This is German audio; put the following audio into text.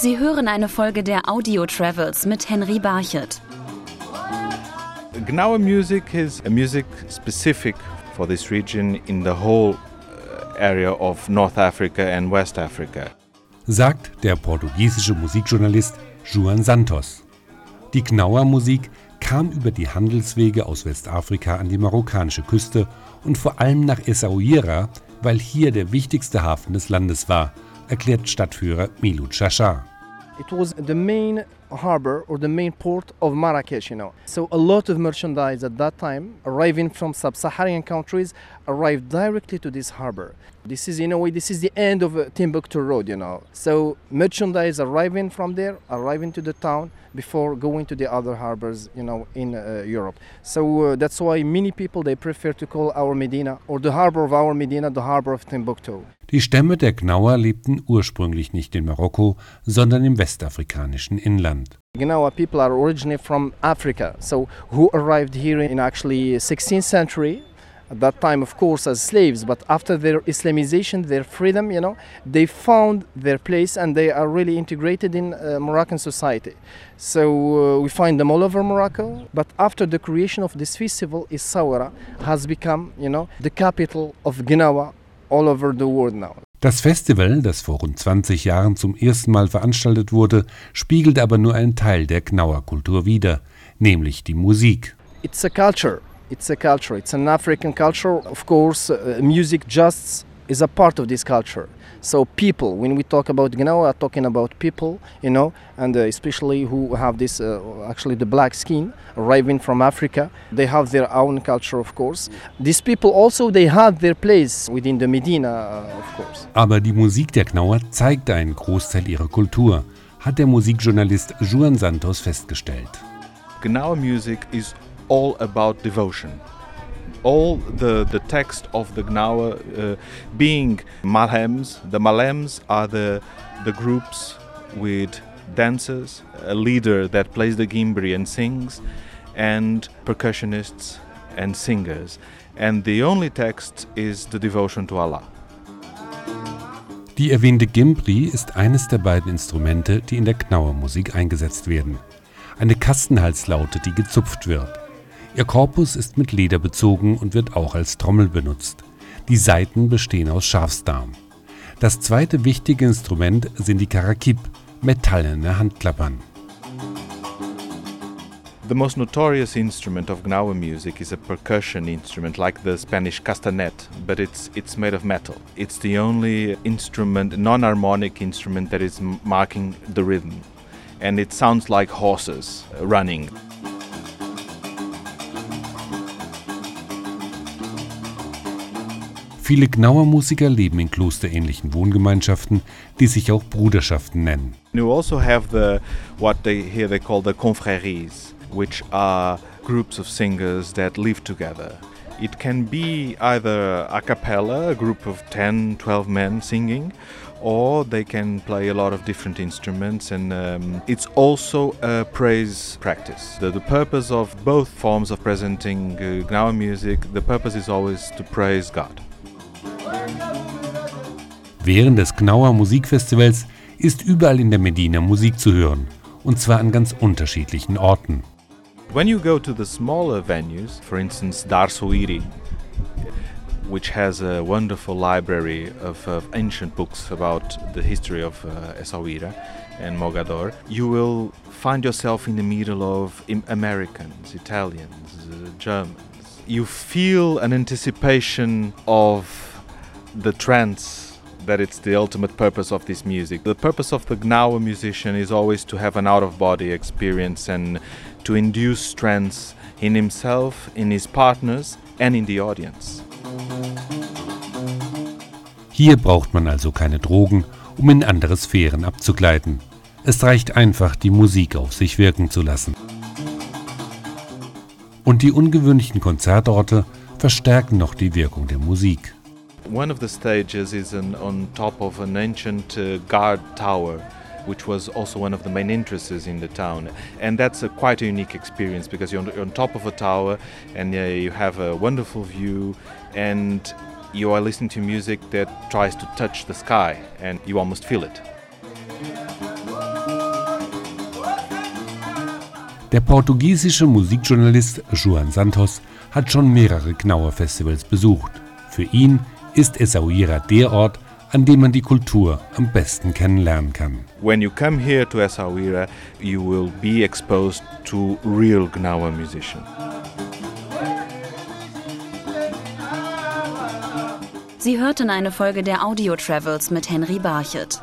Sie hören eine Folge der Audio Travels mit Henry Barchet. Gnawa music is a music specific for this region in the whole uh, area of North Africa and West Africa. Sagt der portugiesische Musikjournalist Juan Santos. Die Gnawa Musik kam über die Handelswege aus Westafrika an die marokkanische Küste und vor allem nach Essaouira, weil hier der wichtigste Hafen des Landes war, erklärt Stadtführer Milou Chachar. It was the main harbor or the main port of Marrakesh, you know. So a lot of merchandise at that time arriving from sub-Saharan countries arrived directly to this harbor. This is in a way this is the end of uh, Timbuktu road, you know. So merchandise arriving from there, arriving to the town before going to the other harbors, you know, in uh, Europe. So uh, that's why many people they prefer to call our Medina or the harbor of our Medina the harbor of Timbuktu. Die Stämme der Gnauer lebten ursprünglich nicht in Marokko, sondern im westafrikanischen Inland. Gnawa people are originally from Africa, so who arrived here in actually 16th century. At that time, of course, as slaves, but after their Islamization, their freedom, you know, they found their place and they are really integrated in uh, Moroccan society. So uh, we find them all over Morocco. But after the creation of this festival, Essaouira has become, you know, the capital of Gnawa all over the world now. Das Festival, das vor rund 20 Jahren zum ersten Mal veranstaltet wurde, spiegelt aber nur einen Teil der Gnauer Kultur wider, nämlich die Musik. It's a culture. It's a culture. It's an African culture. Of course, uh, music just is a part of this culture. So people, when we talk about Gnawa, we are talking about people, you know, and uh, especially who have this, uh, actually the black skin, arriving from Africa. They have their own culture, of course. These people also, they had their place within the Medina, uh, of course. Aber die Musik der Gnauer zeigt einen Großteil ihrer Kultur, hat der Musikjournalist Juan Santos festgestellt. Gnawa music is all about devotion. All the, the text of the Gnawa uh, being malhems, the malems are the, the groups with dancers, a leader that plays the gimbri and sings, and percussionists and singers. And the only text is the devotion to Allah. Die erwähnte Gimbri ist eines der beiden Instrumente, die in der Gnauer Musik eingesetzt werden. Eine Kastenhalslaute, die gezupft wird. Ihr Korpus ist mit Leder bezogen und wird auch als Trommel benutzt. Die Saiten bestehen aus Schafsdarm. Das zweite wichtige Instrument sind die Karakip, metallene Handklappern. The most notorious instrument of Gnawa music is a percussion instrument like the Spanish castanet, but it's it's made of metal. It's the only instrument, non-harmonic instrument that is marking the rhythm, and it sounds like horses uh, running. Viele Gnauer Musiker leben in klosterähnlichen Wohngemeinschaften, die sich auch Bruderschaften nennen. You also have the what they here they call the confréries, which are groups of singers that live together. It can be either a cappella, a group of 10, 12 men singing, or they can play a lot of different instruments, and um, it's also a praise practice. The, the purpose of both forms of presenting uh, Gnawa music, the purpose is always to praise God. Während des Gnauer Musikfestivals ist überall in der Medina Musik zu hören, und zwar an ganz unterschiedlichen Orten. When you go to the smaller venues, for instance, Dar Souiri, which has a wonderful library of, of ancient books about the history of uh, Essaouira and Mogador, you will find yourself in the middle of Americans, Italians, uh, Germans. You feel an anticipation of the trance that it's the ultimate purpose of this music. The purpose of the Gnawa musician is always to have an out of body experience and to induce trance in himself, in his partners, and in the audience. Hier braucht man also keine Drogen, um in andere Sphären abzugleiten. Es reicht einfach, die Musik auf sich wirken zu lassen. Und die ungewöhnlichen Konzertorte verstärken noch die Wirkung der Musik. One of the stages is an, on top of an ancient uh, guard tower which was also one of the main entrances in the town. And that's a quite a unique experience because you're on, you're on top of a tower and uh, you have a wonderful view and you are listening to music that tries to touch the sky and you almost feel it. Der portugiesische Musikjournalist Juan Santos hat schon mehrere Knauer-Festivals besucht. Für ihn ist Essaouira der Ort, an dem man die Kultur am besten kennenlernen kann. When you come here to Essaouira, you will be exposed to real Gnawa musicians. Sie hörten eine Folge der Audio Travels mit Henry Barchet.